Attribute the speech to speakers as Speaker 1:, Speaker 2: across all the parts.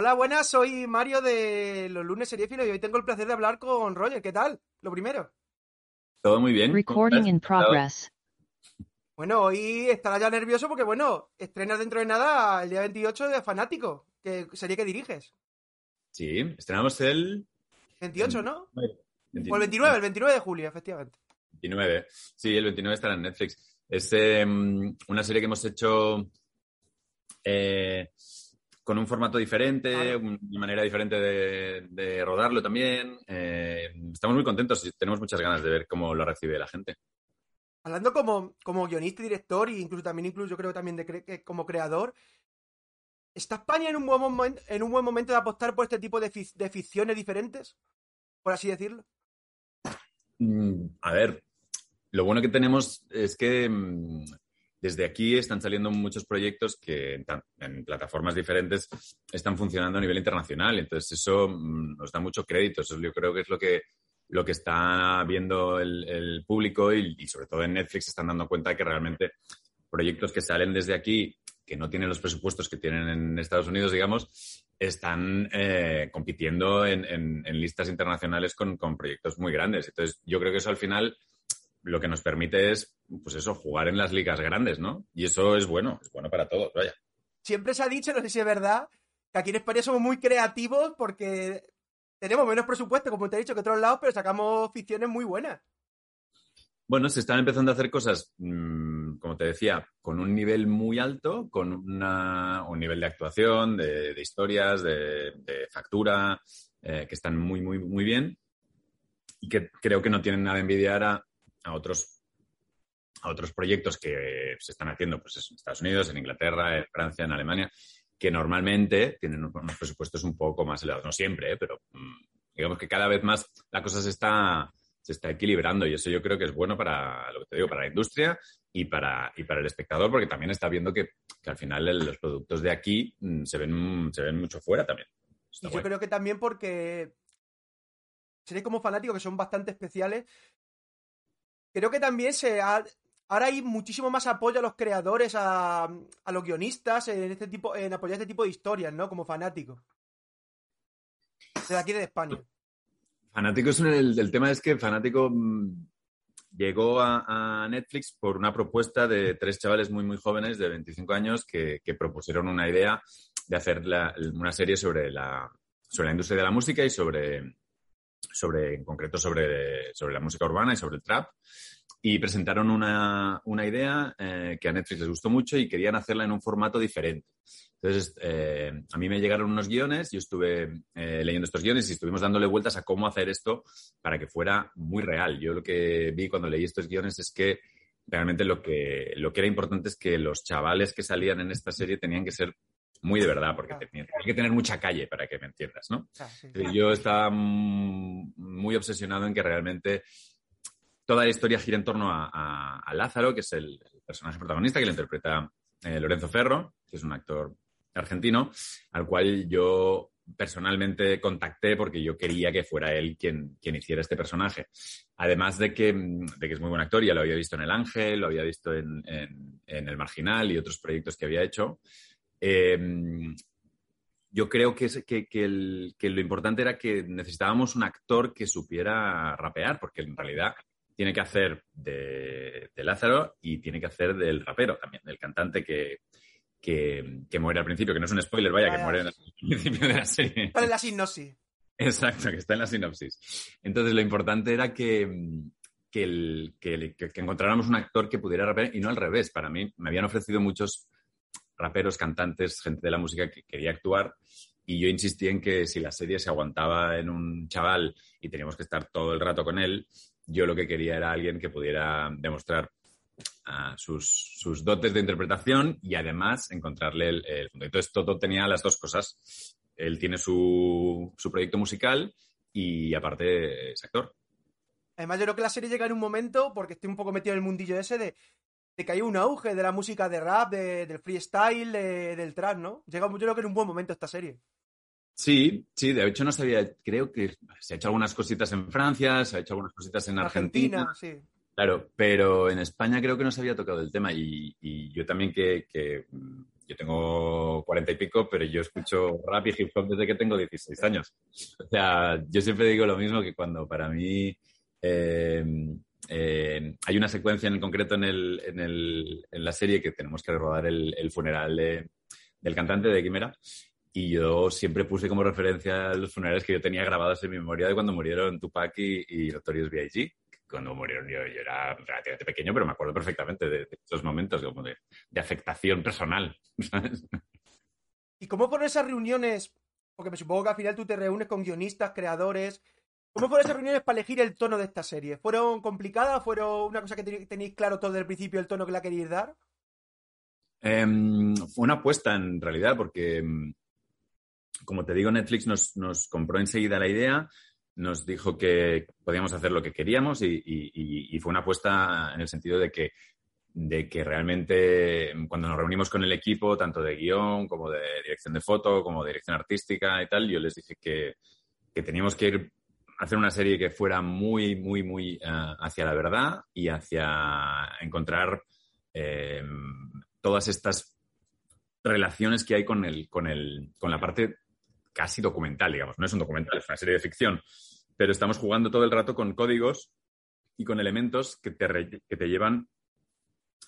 Speaker 1: Hola, buenas, soy Mario de los lunes seriéfilos y hoy tengo el placer de hablar con Roger. ¿Qué tal? Lo primero.
Speaker 2: Todo muy bien.
Speaker 3: Recording in progress.
Speaker 1: Bueno, hoy estará ya nervioso porque, bueno, estrenas dentro de nada el día 28 de Fanático, que sería que diriges.
Speaker 2: Sí, estrenamos el...
Speaker 1: 28, ¿no? O el 29, el 29 de julio, efectivamente.
Speaker 2: 29. Sí, el 29 estará en Netflix. Es em, una serie que hemos hecho eh, con un formato diferente, una manera diferente de, rodarlo también. Eh, estamos muy contentos y tenemos muchas ganas de ver cómo lo recibe la gente.
Speaker 1: Hablando como, como guionista y director, e incluso también incluso yo creo también de como creador, ¿está España en un buen momento, en un buen momento de apostar por este tipo de, de ficciones diferentes? Por así decirlo.
Speaker 2: Mm, a ver, lo bueno que tenemos es que mm, desde aquí están saliendo muchos proyectos que en, plataformas diferentes están funcionando a nivel internacional. Entonces, eso mm, nos da mucho crédito. Eso yo creo que es lo que, lo que está viendo el, público y, sobre todo en Netflix están dando cuenta que realmente proyectos que salen desde aquí, que no tienen los presupuestos que tienen en Estados Unidos, digamos, están eh, compitiendo en, listas internacionales con, con proyectos muy grandes. Entonces, yo creo que eso al final lo que nos permite es, pues eso, jugar en las ligas grandes, ¿no? Y eso es bueno, es bueno para todos, vaya.
Speaker 1: Siempre se ha dicho, no sé si es verdad, que aquí en España somos muy creativos porque tenemos menos presupuesto, como te he dicho, que otros lados, pero sacamos ficciones muy buenas.
Speaker 2: Bueno, se están empezando a hacer cosas, mm, como te decía, con un nivel muy alto, con un nivel de actuación, de, historias, de, factura, eh, que están muy, muy, muy bien y que creo que no tienen nada de envidiar a a otros a otros proyectos que se están haciendo pues en Estados Unidos, en Inglaterra, en Francia, en Alemania, que normalmente tienen unos presupuestos un poco más elevados. No siempre, ¿eh? pero mm, digamos que cada vez más la cosa se está, se está equilibrando y eso yo creo que es bueno para lo que te digo, para la industria y para, y para el espectador, porque también está viendo que, al final los productos de aquí mm, se, ven, se ven mucho fuera también.
Speaker 1: y yo creo que también porque seréis como fanáticos que son bastante especiales, creo que también se ahora hay muchísimo más apoyo a los creadores, a, los guionistas en este tipo, en apoyar este tipo de historias, ¿no? Como fanático. Desde aquí de España.
Speaker 2: Fanático es el, tema es que Fanático mm, llegó a, Netflix por una propuesta de tres chavales muy muy jóvenes de 25 años que, propusieron una idea de hacer una serie sobre la, sobre la industria de la música y sobre sobre, en concreto sobre, sobre la música urbana y sobre el trap. Y presentaron una, una idea eh, que a Netflix les gustó mucho y querían hacerla en un formato diferente. Entonces, eh, a mí me llegaron unos guiones, yo estuve eh, leyendo estos guiones y estuvimos dándole vueltas a cómo hacer esto para que fuera muy real. Yo lo que vi cuando leí estos guiones es que realmente lo que, lo que era importante es que los chavales que salían en esta serie tenían que ser muy de verdad, porque hay que tener mucha calle para que me entiendas, ¿no? Yo estaba muy obsesionado en que realmente toda la historia gira en torno a, Lázaro, que es el, personaje protagonista que lo interpreta eh, Lorenzo Ferro, que es un actor argentino, al cual yo personalmente contacté porque yo quería que fuera él quien, quien hiciera este personaje. Además de que, de que es muy buen actor, ya lo había visto en El Ángel, lo había visto en, en El Marginal y otros proyectos que había hecho. Em, yo creo que, lo importante era que necesitábamos un actor que supiera rapear, porque en realidad tiene que hacer de, Lázaro y tiene que hacer del rapero también, del cantante que, que, muere al principio, que no es un spoiler, vaya, que muere al principio de la serie.
Speaker 1: Está en la sinopsis.
Speaker 2: Exacto, que está en la sinopsis. Entonces, lo importante era que, que, encontráramos un actor que pudiera rapear y no al revés. Para mí, me habían ofrecido muchos raperos, cantantes, gente de la música que quería actuar. Y yo insistí en que si la serie se aguantaba en un chaval y teníamos que estar todo el rato con él, yo lo que quería era alguien que pudiera demostrar ah, sus, dotes de interpretación y además encontrarle el, el Entonces, todo tenía las dos cosas. Él tiene su, su proyecto musical y aparte es actor.
Speaker 1: Además, yo creo que la serie llega en un momento, porque estoy un poco metido en el mundillo ese, de de que hay un auge de la música de rap, del freestyle, del trap, ¿no? Llega, yo creo que en un buen momento esta serie.
Speaker 2: Sí, sí, de hecho no sabía, creo que se ha hecho algunas cositas en Francia, se ha hecho algunas cositas en Argentina. sí. Claro, pero en España creo que no se había tocado el tema y, yo también que, yo tengo cuarenta y pico, pero yo escucho rap y hip hop desde que tengo 16 años. O sea, yo siempre digo lo mismo que cuando para mí eh, eh, hay una secuencia en concreto en, el, en, el, en, la serie que tenemos que rodar el, el funeral de, del cantante de Quimera. Y yo siempre puse como referencia los funerales que yo tenía grabados en mi memoria de cuando murieron Tupac y, y Notorious B.I.G cuando murieron yo, yo era relativamente pequeño, pero me acuerdo perfectamente de, de esos momentos como de, de afectación personal. ¿sabes?
Speaker 1: ¿Y cómo fueron esas reuniones? Porque me supongo que al final tú te reúnes con guionistas, creadores. ¿Cómo fueron esas reuniones para elegir el tono de esta serie? ¿Fueron complicadas? ¿Fueron una cosa que tenéis claro todo desde el principio el tono que la queríais dar?
Speaker 2: Eh, fue una apuesta en realidad, porque, como te digo, Netflix nos, nos compró enseguida la idea nos dijo que podíamos hacer lo que queríamos y, fue una apuesta en el sentido de que, de que realmente cuando nos reunimos con el equipo, tanto de guion como de dirección de foto, como de dirección artística y tal, yo les dije que, que teníamos que ir hacer una serie que fuera muy, muy, muy uh, hacia la verdad y hacia encontrar eh, todas estas relaciones que hay con, el, con, el, con la parte casi documental, digamos. No es un documental, es una serie de ficción, pero estamos jugando todo el rato con códigos y con elementos que te, que te llevan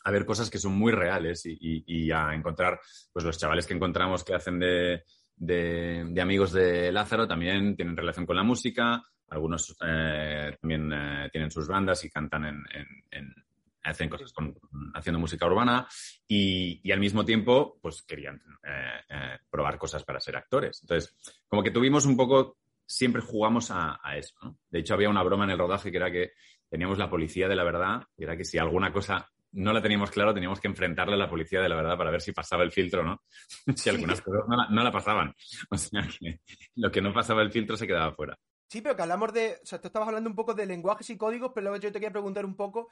Speaker 2: a ver cosas que son muy reales y, y, y, a encontrar, pues los chavales que encontramos que hacen de, de, de amigos de Lázaro también tienen relación con la música, algunos eh, también eh, tienen sus bandas y cantan en, en, en hacen cosas con, haciendo música urbana y, y, al mismo tiempo pues querían eh, probar cosas para ser actores. Entonces, como que tuvimos un poco, siempre jugamos a, a eso. ¿no? De hecho, había una broma en el rodaje que era que teníamos la policía de la verdad, y era que si alguna cosa no la teníamos claro, teníamos que enfrentarle a la policía de la verdad para ver si pasaba el filtro, ¿no? si algunas cosas no la, no la, pasaban. O sea, que lo que no pasaba el filtro se quedaba fuera.
Speaker 1: Sí, pero que hablamos de. O sea, tú estabas hablando un poco de lenguajes y códigos, pero luego yo te quería preguntar un poco.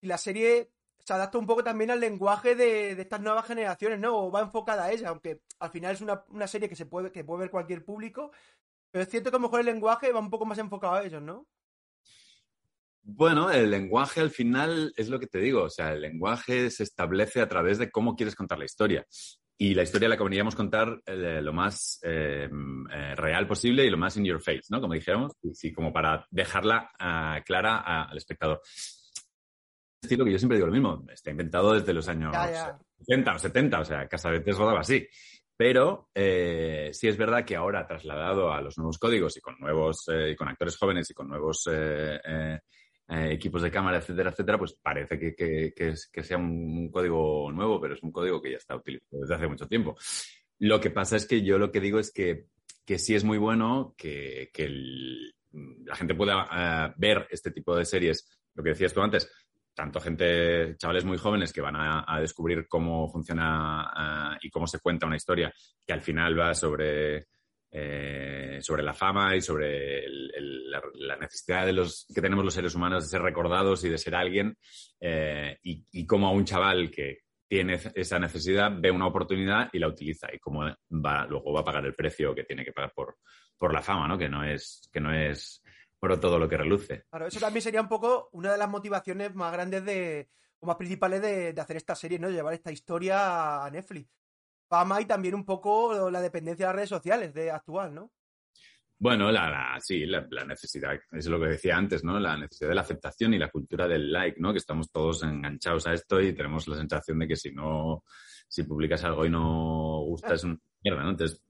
Speaker 1: Y la serie se adapta un poco también al lenguaje de, de, estas nuevas generaciones, ¿no? O va enfocada a ella, aunque al final es una, una, serie que se puede, que puede ver cualquier público. Pero es cierto que a lo mejor el lenguaje va un poco más enfocado a ellos, ¿no?
Speaker 2: Bueno, el lenguaje al final es lo que te digo, o sea, el lenguaje se establece a través de cómo quieres contar la historia. Y la historia la queríamos contar eh, lo más eh, eh, real posible y lo más in your face, ¿no? Como dijéramos, y, sí, como para dejarla uh, clara a, al espectador. Estilo que yo siempre digo lo mismo, está inventado desde los años
Speaker 1: ya, ya.
Speaker 2: 60 o 70, o sea, Casavetes rodaba así. Pero eh, sí es verdad que ahora, trasladado a los nuevos códigos y con nuevos, eh, y con actores jóvenes y con nuevos eh, equipos de cámara, etcétera, etcétera, pues parece que, que, que, es, sea un, código nuevo, pero es un código que ya está utilizado desde hace mucho tiempo. Lo que pasa es que yo lo que digo es que, que sí es muy bueno que, el, la gente pueda ver este tipo de series, lo que decías tú antes, tanto gente, chavales muy jóvenes que van a, a descubrir cómo funciona uh, y cómo se cuenta una historia que al final va sobre, eh, sobre la fama y sobre la, necesidad de los, que tenemos los seres humanos de ser recordados y de ser alguien eh, y, cómo a un chaval que tiene esa necesidad ve una oportunidad y la utiliza y cómo luego va a pagar el precio que tiene que pagar por, por la fama, ¿no? Que no es, que no es por todo lo que reluce.
Speaker 1: Claro, eso también sería un poco una de las motivaciones más grandes de, o más principales de, hacer esta serie, ¿no? Llevar esta historia a Netflix. Fama y también un poco la dependencia de las redes sociales de actual, ¿no?
Speaker 2: Bueno, la, la sí, la, la, necesidad, es lo que decía antes, ¿no? La necesidad de la aceptación y la cultura del like, ¿no? Que estamos todos enganchados a esto y tenemos la sensación de que si no, si publicas algo y no gusta es una mierda, ¿no? Entonces,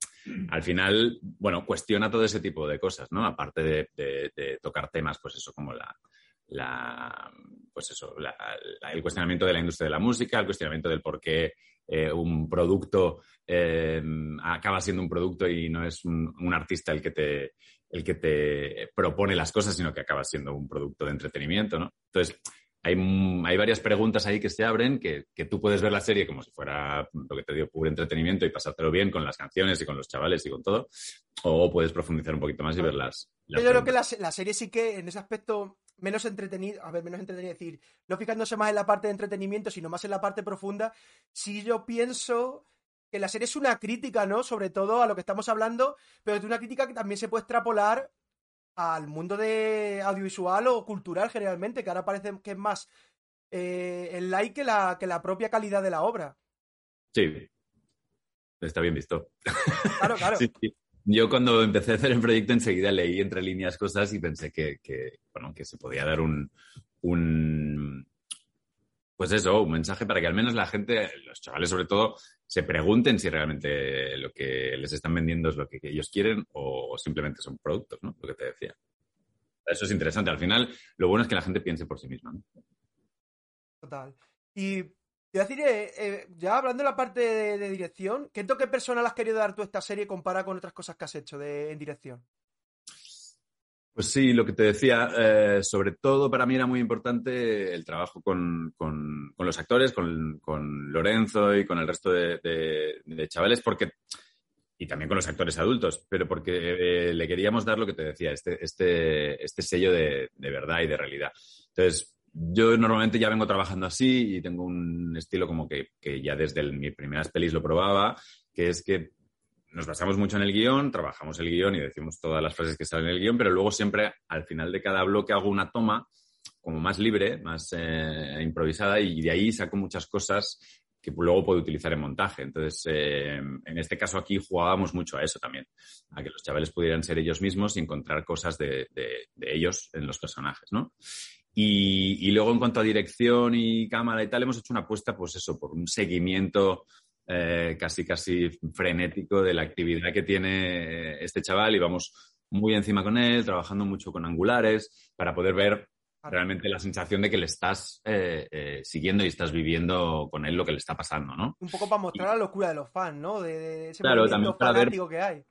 Speaker 2: al final, bueno, cuestiona todo ese tipo de cosas, ¿no? Aparte de, tocar temas, pues eso, como la, la pues eso, la, el cuestionamiento de la industria de la música, el cuestionamiento del por qué eh, un producto eh, acaba siendo un producto y no es un, un, artista el que te el que te propone las cosas, sino que acaba siendo un producto de entretenimiento, ¿no? Entonces, hay, hay varias preguntas ahí que se abren, que, que, tú puedes ver la serie como si fuera lo que te digo, puro entretenimiento y pasártelo bien con las canciones y con los chavales y con todo, o puedes profundizar un poquito más y ver las...
Speaker 1: las Yo creo que la, la, serie sí que en ese aspecto menos entretenido, a ver, menos entretenido, es decir, no fijándose más en la parte de entretenimiento, sino más en la parte profunda, sí yo pienso que la serie es una crítica, ¿no? Sobre todo a lo que estamos hablando, pero es una crítica que también se puede extrapolar al mundo de audiovisual o cultural generalmente, que ahora parece que es más eh, el like que la, que la propia calidad de la obra.
Speaker 2: Sí, está bien visto.
Speaker 1: Claro, claro.
Speaker 2: Yo cuando empecé a hacer el proyecto enseguida leí entre líneas cosas y pensé que, bueno, que se podía dar un, un, pues eso, un mensaje para que al menos la gente, los chavales sobre todo, se pregunten si realmente lo que les están vendiendo es lo que ellos quieren o simplemente son productos, ¿no? Lo que te decía. Eso es interesante. Al final, lo bueno es que la gente piense por sí misma. ¿no?
Speaker 1: Total. Y te decir, eh, eh, ya hablando de la parte de, dirección, ¿qué toque personal has querido dar tú a esta serie comparada con otras cosas que has hecho en dirección?
Speaker 2: Pues sí, lo que te decía, eh, sobre todo para mí era muy importante el trabajo con, los actores, con, Lorenzo y con el resto de, chavales, porque y también con los actores adultos, pero porque le queríamos dar lo que te decía, este, este, este sello de, verdad y de realidad. Entonces, yo normalmente ya vengo trabajando así y tengo un estilo como que, ya desde mis primeras pelis lo probaba, que es que nos basamos mucho en el guion, trabajamos el guion y decimos todas las frases que salen en el guion, pero luego siempre al final de cada bloque hago una toma como más libre, más eh, improvisada y de ahí saco muchas cosas que luego puedo utilizar en montaje. Entonces, eh, en este caso aquí jugábamos mucho a eso también, a que los chavales pudieran ser ellos mismos y encontrar cosas de, de ellos en los personajes, ¿no? Y, luego en cuanto a dirección y cámara y tal, hemos hecho una apuesta, pues eso, por un seguimiento eh, casi, casi frenético de la actividad que tiene este chaval y vamos muy encima con él, trabajando mucho con angulares para poder ver realmente la sensación de que le estás eh, eh, siguiendo y estás viviendo con él lo que le está pasando, ¿no?
Speaker 1: Un poco para mostrar la locura de los fans, ¿no? De, ese
Speaker 2: claro, también para ver,
Speaker 1: que hay.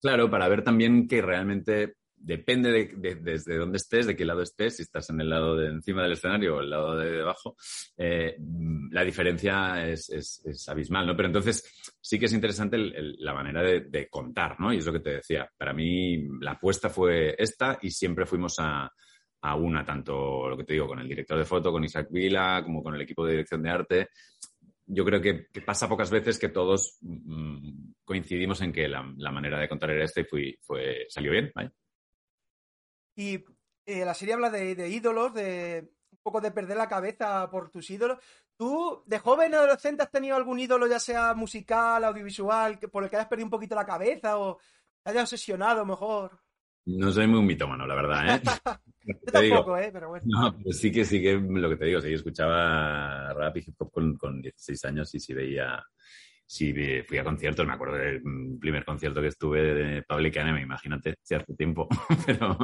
Speaker 2: Claro, para ver también que realmente depende de, desde dónde estés, de qué lado estés, si estás en el lado de encima del escenario o el lado de debajo, eh, la diferencia es, abismal, ¿no? Pero entonces sí que es interesante la manera de, contar, ¿no? Y es lo que te decía. Para mí la apuesta fue esta y siempre fuimos a, una, tanto lo que te digo, con el director de foto, con Isaac Vila, como con el equipo de dirección de arte. Yo creo que, pasa pocas veces que todos mm, coincidimos en que la, manera de contar era esta y fue, fue, salió bien, ¿vale?
Speaker 1: Y eh, la serie habla de, ídolos, de un poco de perder la cabeza por tus ídolos. ¿Tú, de joven adolescente, has tenido algún ídolo, ya sea musical, audiovisual, que, por el que hayas perdido un poquito la cabeza o te hayas obsesionado mejor?
Speaker 2: No soy muy mitómano, la verdad, ¿eh?
Speaker 1: Yo tampoco, ¿eh? Pero bueno.
Speaker 2: No, pues sí que sí que lo que te digo, sí, escuchaba rap y hip hop con, con 16 años y sí veía sí fui a conciertos, me acuerdo del primer concierto que estuve de Public Enemy, imagínate, si hace tiempo, pero,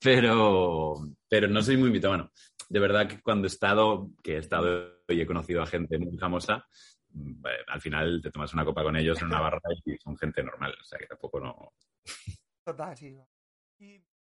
Speaker 2: pero, pero no soy muy mitómano. De verdad que cuando he estado, que he estado y he conocido a gente muy famosa, mm, al final te tomas una copa con ellos en una barra y son gente normal, o sea que tampoco no...